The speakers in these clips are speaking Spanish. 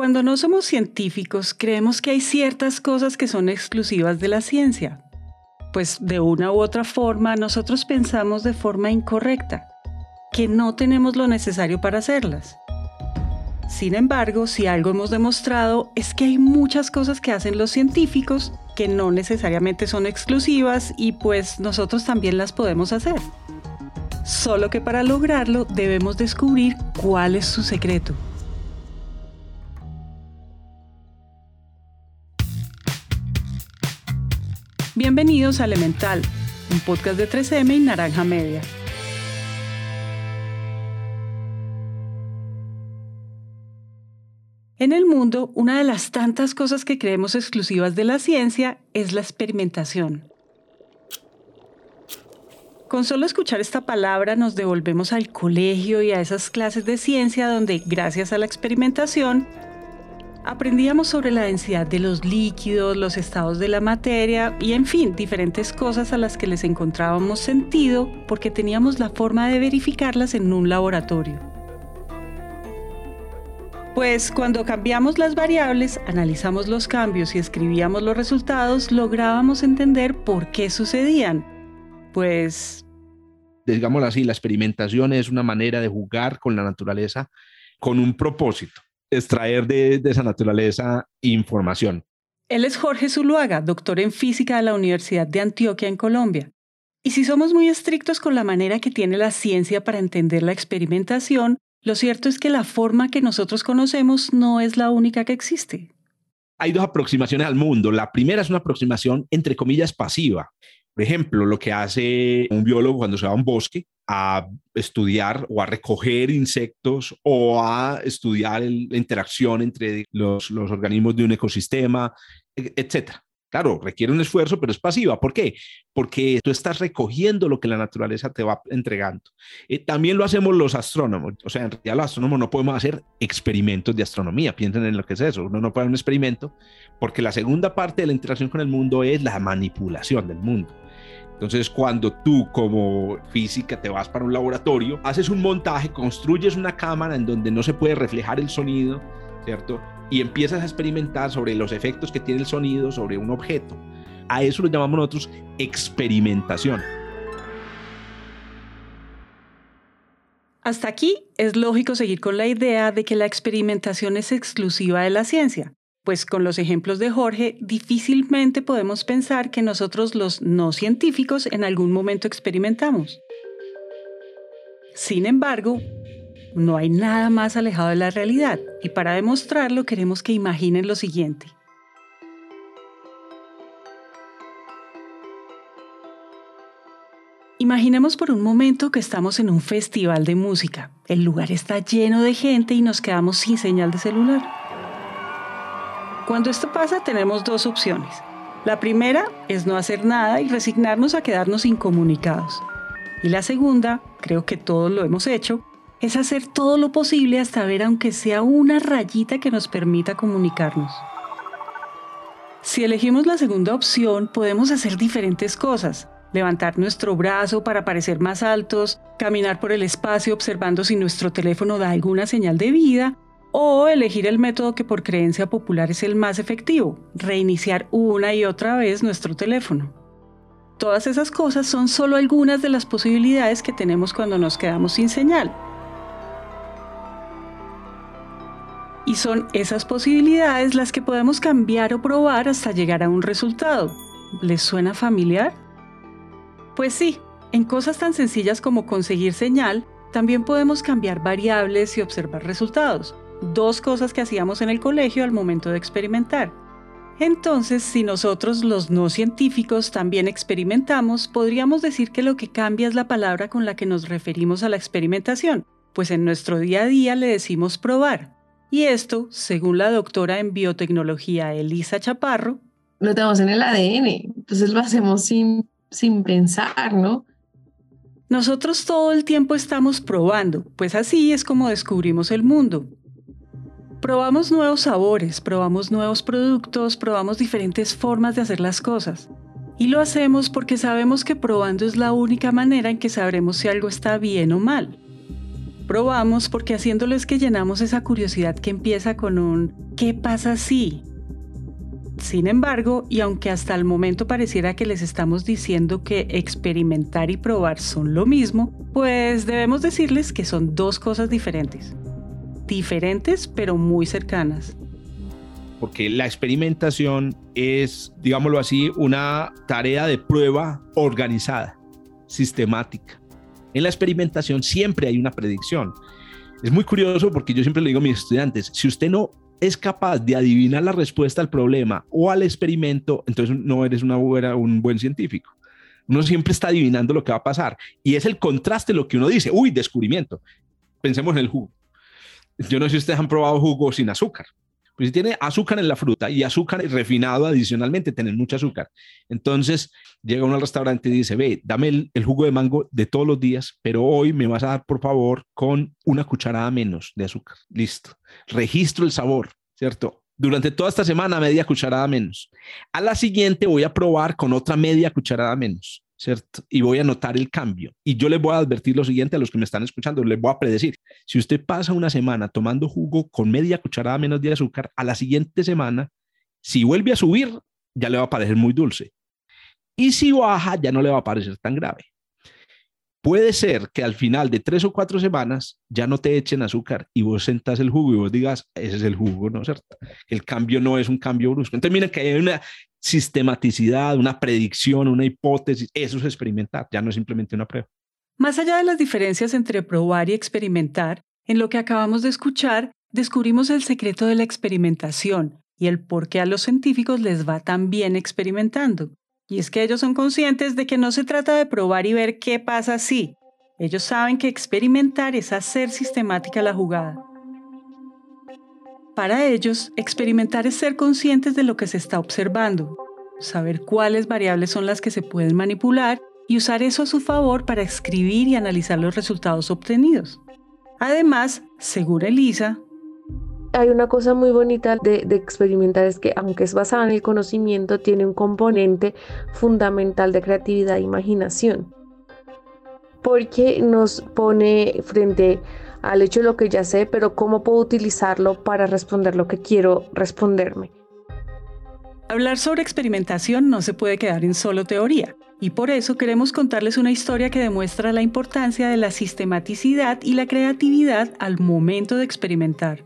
Cuando no somos científicos, creemos que hay ciertas cosas que son exclusivas de la ciencia. Pues de una u otra forma nosotros pensamos de forma incorrecta, que no tenemos lo necesario para hacerlas. Sin embargo, si algo hemos demostrado es que hay muchas cosas que hacen los científicos que no necesariamente son exclusivas y pues nosotros también las podemos hacer. Solo que para lograrlo debemos descubrir cuál es su secreto. Bienvenidos a Elemental, un podcast de 3M y Naranja Media. En el mundo, una de las tantas cosas que creemos exclusivas de la ciencia es la experimentación. Con solo escuchar esta palabra nos devolvemos al colegio y a esas clases de ciencia donde, gracias a la experimentación, aprendíamos sobre la densidad de los líquidos, los estados de la materia y, en fin, diferentes cosas a las que les encontrábamos sentido porque teníamos la forma de verificarlas en un laboratorio. Pues cuando cambiamos las variables, analizamos los cambios y escribíamos los resultados, lográbamos entender por qué sucedían. Pues... Digámoslo así, la experimentación es una manera de jugar con la naturaleza con un propósito, extraer de, de esa naturaleza información. Él es Jorge Zuluaga, doctor en física de la Universidad de Antioquia en Colombia. Y si somos muy estrictos con la manera que tiene la ciencia para entender la experimentación, lo cierto es que la forma que nosotros conocemos no es la única que existe. Hay dos aproximaciones al mundo. La primera es una aproximación, entre comillas, pasiva. Por ejemplo, lo que hace un biólogo cuando se va a un bosque a estudiar o a recoger insectos o a estudiar la interacción entre los, organismos de un ecosistema, etcétera. Claro, requiere un esfuerzo, pero es pasiva. ¿Por qué? Porque tú estás recogiendo lo que la naturaleza te va entregando. Eh, también lo hacemos los astrónomos. O sea, en realidad los astrónomos no podemos hacer experimentos de astronomía. Piensen en lo que es eso. Uno no puede hacer un experimento porque la segunda parte de la interacción con el mundo es la manipulación del mundo. Entonces, cuando tú como física te vas para un laboratorio, haces un montaje, construyes una cámara en donde no se puede reflejar el sonido, ¿cierto? y empiezas a experimentar sobre los efectos que tiene el sonido sobre un objeto. A eso lo llamamos nosotros experimentación. Hasta aquí es lógico seguir con la idea de que la experimentación es exclusiva de la ciencia, pues con los ejemplos de Jorge difícilmente podemos pensar que nosotros los no científicos en algún momento experimentamos. Sin embargo, no hay nada más alejado de la realidad y para demostrarlo queremos que imaginen lo siguiente. Imaginemos por un momento que estamos en un festival de música. El lugar está lleno de gente y nos quedamos sin señal de celular. Cuando esto pasa tenemos dos opciones. La primera es no hacer nada y resignarnos a quedarnos incomunicados. Y la segunda, creo que todos lo hemos hecho, es hacer todo lo posible hasta ver aunque sea una rayita que nos permita comunicarnos. Si elegimos la segunda opción, podemos hacer diferentes cosas. Levantar nuestro brazo para parecer más altos, caminar por el espacio observando si nuestro teléfono da alguna señal de vida, o elegir el método que por creencia popular es el más efectivo, reiniciar una y otra vez nuestro teléfono. Todas esas cosas son solo algunas de las posibilidades que tenemos cuando nos quedamos sin señal, Y son esas posibilidades las que podemos cambiar o probar hasta llegar a un resultado. ¿Les suena familiar? Pues sí, en cosas tan sencillas como conseguir señal, también podemos cambiar variables y observar resultados. Dos cosas que hacíamos en el colegio al momento de experimentar. Entonces, si nosotros los no científicos también experimentamos, podríamos decir que lo que cambia es la palabra con la que nos referimos a la experimentación, pues en nuestro día a día le decimos probar. Y esto, según la doctora en biotecnología Elisa Chaparro, lo tenemos en el ADN, entonces lo hacemos sin, sin pensar, ¿no? Nosotros todo el tiempo estamos probando, pues así es como descubrimos el mundo. Probamos nuevos sabores, probamos nuevos productos, probamos diferentes formas de hacer las cosas. Y lo hacemos porque sabemos que probando es la única manera en que sabremos si algo está bien o mal. probamos porque haciéndolo es que llenamos esa curiosidad que empieza con un ¿qué pasa si? Sin embargo, y aunque hasta el momento pareciera que les estamos diciendo que experimentar y probar son lo mismo, pues debemos decirles que son dos cosas diferentes. Diferentes pero muy cercanas. Porque la experimentación es, digámoslo así, una tarea de prueba organizada, sistemática. En la experimentación siempre hay una predicción. Es muy curioso porque yo siempre le digo a mis estudiantes, si usted no es capaz de adivinar la respuesta al problema o al experimento, entonces no eres un buen científico. Uno siempre está adivinando lo que va a pasar y es el contraste lo que uno dice, uy, descubrimiento. Pensemos en el jugo. Yo no sé si ustedes han probado jugo sin azúcar. Pues si tiene azúcar en la fruta y azúcar refinado adicionalmente, tiene mucho azúcar. Entonces llega uno al restaurante y dice, ve, dame el, el, jugo de mango de todos los días, pero hoy me vas a dar, por favor, con una cucharada menos de azúcar. Listo. Registro el sabor, ¿cierto? Durante toda esta semana, media cucharada menos. A la siguiente voy a probar con otra media cucharada menos. ¿Cierto? Y voy a notar el cambio. Y yo les voy a advertir lo siguiente a los que me están escuchando, les voy a predecir. Si usted pasa una semana tomando jugo con media cucharada menos de azúcar, a la siguiente semana, si vuelve a subir, ya le va a parecer muy dulce. Y si baja, ya no le va a parecer tan grave. Puede ser que al final de tres o cuatro semanas ya no te echen azúcar y vos sentás el jugo y vos digas, ese es el jugo, ¿no es cierto? El cambio no es un cambio brusco. Entonces, miren que hay una sistematicidad, una predicción, una hipótesis. Eso es experimentar, ya no es simplemente una prueba. Más allá de las diferencias entre probar y experimentar, en lo que acabamos de escuchar, descubrimos el secreto de la experimentación y el por qué a los científicos les va tan bien experimentando. Y es que ellos son conscientes de que no se trata de probar y ver qué pasa si. Ellos saben que experimentar es hacer sistemática la jugada. Para ellos, experimentar es ser conscientes de lo que se está observando, saber cuáles variables son las que se pueden manipular y usar eso a su favor para escribir y analizar los resultados obtenidos. Además, según Elisa, hay una cosa muy bonita de, experimentar es que aunque es basada en el conocimiento, tiene un componente fundamental de creatividad e imaginación. Porque nos pone frente al hecho de lo que ya sé, pero cómo puedo utilizarlo para responder lo que quiero responderme. Hablar sobre experimentación no se puede quedar en solo teoría, y por eso queremos contarles una historia que demuestra la importancia de la sistematicidad y la creatividad al momento de experimentar.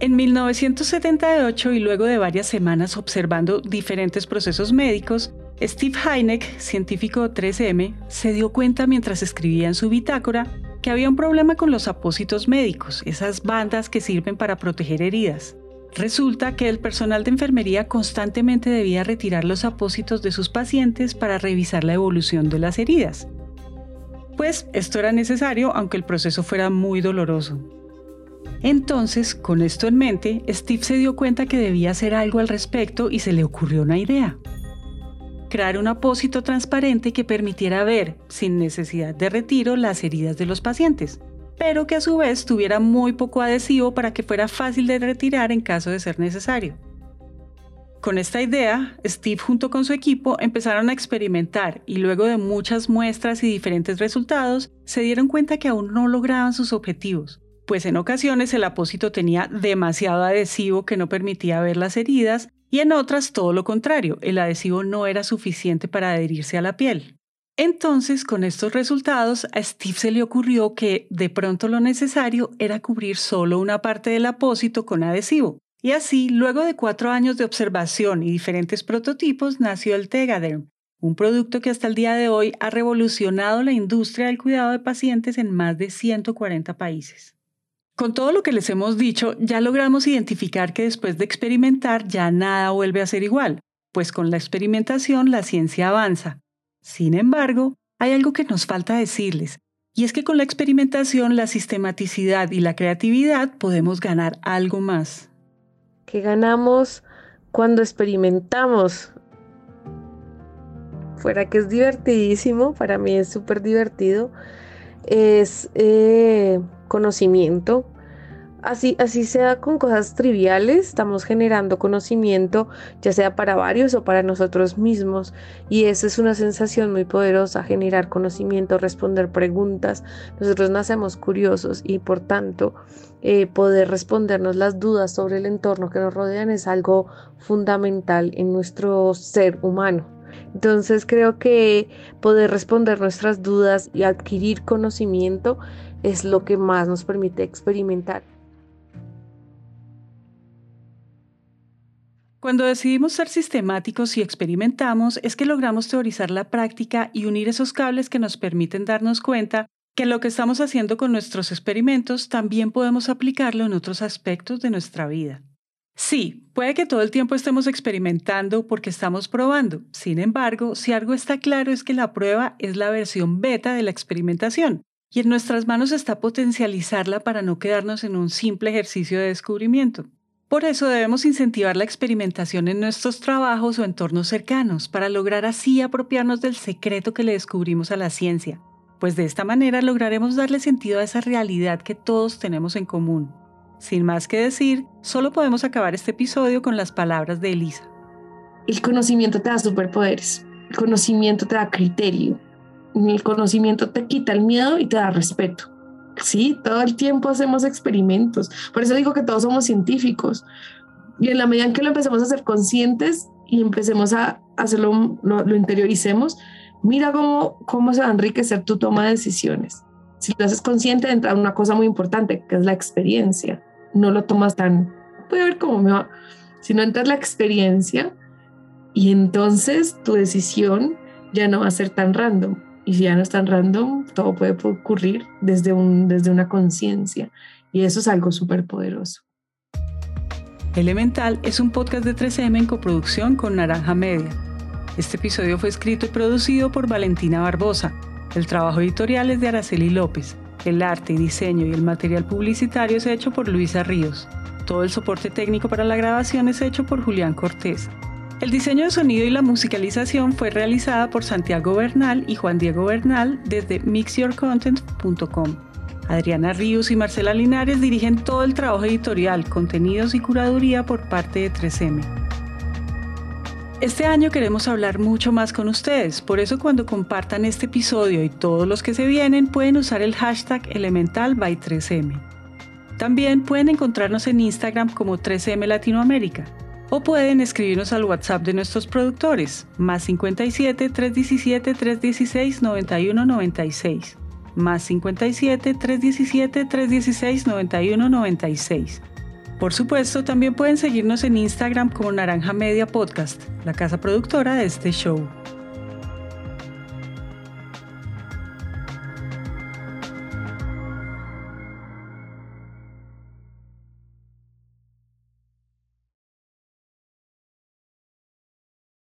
En 1978 y luego de varias semanas observando diferentes procesos médicos, Steve Heineck, científico 3M, se dio cuenta mientras escribía en su bitácora que había un problema con los apósitos médicos, esas bandas que sirven para proteger heridas. Resulta que el personal de enfermería constantemente debía retirar los apósitos de sus pacientes para revisar la evolución de las heridas. Pues esto era necesario aunque el proceso fuera muy doloroso. Entonces, con esto en mente, Steve se dio cuenta que debía hacer algo al respecto y se le ocurrió una idea. Crear un apósito transparente que permitiera ver, sin necesidad de retiro, las heridas de los pacientes, pero que a su vez tuviera muy poco adhesivo para que fuera fácil de retirar en caso de ser necesario. Con esta idea, Steve junto con su equipo empezaron a experimentar y luego de muchas muestras y diferentes resultados, se dieron cuenta que aún no lograban sus objetivos pues en ocasiones el apósito tenía demasiado adhesivo que no permitía ver las heridas y en otras todo lo contrario, el adhesivo no era suficiente para adherirse a la piel. Entonces, con estos resultados, a Steve se le ocurrió que de pronto lo necesario era cubrir solo una parte del apósito con adhesivo. Y así, luego de cuatro años de observación y diferentes prototipos, nació el Tegaderm, un producto que hasta el día de hoy ha revolucionado la industria del cuidado de pacientes en más de 140 países. Con todo lo que les hemos dicho, ya logramos identificar que después de experimentar ya nada vuelve a ser igual, pues con la experimentación la ciencia avanza. Sin embargo, hay algo que nos falta decirles, y es que con la experimentación, la sistematicidad y la creatividad podemos ganar algo más. ¿Qué ganamos cuando experimentamos? Fuera que es divertidísimo, para mí es súper divertido, es... Eh, conocimiento, Así, así sea con cosas triviales, estamos generando conocimiento, ya sea para varios o para nosotros mismos. Y esa es una sensación muy poderosa, generar conocimiento, responder preguntas. Nosotros nacemos curiosos y por tanto eh, poder respondernos las dudas sobre el entorno que nos rodean es algo fundamental en nuestro ser humano. Entonces creo que poder responder nuestras dudas y adquirir conocimiento es lo que más nos permite experimentar. Cuando decidimos ser sistemáticos y experimentamos es que logramos teorizar la práctica y unir esos cables que nos permiten darnos cuenta que lo que estamos haciendo con nuestros experimentos también podemos aplicarlo en otros aspectos de nuestra vida. Sí, puede que todo el tiempo estemos experimentando porque estamos probando. Sin embargo, si algo está claro es que la prueba es la versión beta de la experimentación y en nuestras manos está potencializarla para no quedarnos en un simple ejercicio de descubrimiento. Por eso debemos incentivar la experimentación en nuestros trabajos o entornos cercanos para lograr así apropiarnos del secreto que le descubrimos a la ciencia, pues de esta manera lograremos darle sentido a esa realidad que todos tenemos en común. Sin más que decir, solo podemos acabar este episodio con las palabras de Elisa. El conocimiento te da superpoderes, el conocimiento te da criterio, el conocimiento te quita el miedo y te da respeto. Sí, todo el tiempo hacemos experimentos. Por eso digo que todos somos científicos. Y en la medida en que lo empecemos a ser conscientes y empecemos a hacerlo, lo, interioricemos, mira cómo, cómo se va a enriquecer tu toma de decisiones. Si lo haces consciente, entra una cosa muy importante, que es la experiencia. No lo tomas tan, voy a ver cómo me va. Si no entras la experiencia y entonces tu decisión ya no va a ser tan random y si ya no es tan random, todo puede ocurrir desde, un, desde una conciencia. Y eso es algo súper poderoso. Elemental es un podcast de 3M en coproducción con Naranja Media. Este episodio fue escrito y producido por Valentina Barbosa. El trabajo editorial es de Araceli López. El arte, diseño y el material publicitario es hecho por Luisa Ríos. Todo el soporte técnico para la grabación es hecho por Julián Cortés. El diseño de sonido y la musicalización fue realizada por Santiago Bernal y Juan Diego Bernal desde mixyourcontent.com. Adriana Ríos y Marcela Linares dirigen todo el trabajo editorial, contenidos y curaduría por parte de 3M. Este año queremos hablar mucho más con ustedes, por eso cuando compartan este episodio y todos los que se vienen pueden usar el hashtag elemental by 3M. También pueden encontrarnos en Instagram como 3M Latinoamérica o pueden escribirnos al WhatsApp de nuestros productores, más 57 317 316 9196, más 57 317 316 9196. Por supuesto, también pueden seguirnos en Instagram como Naranja Media Podcast, la casa productora de este show.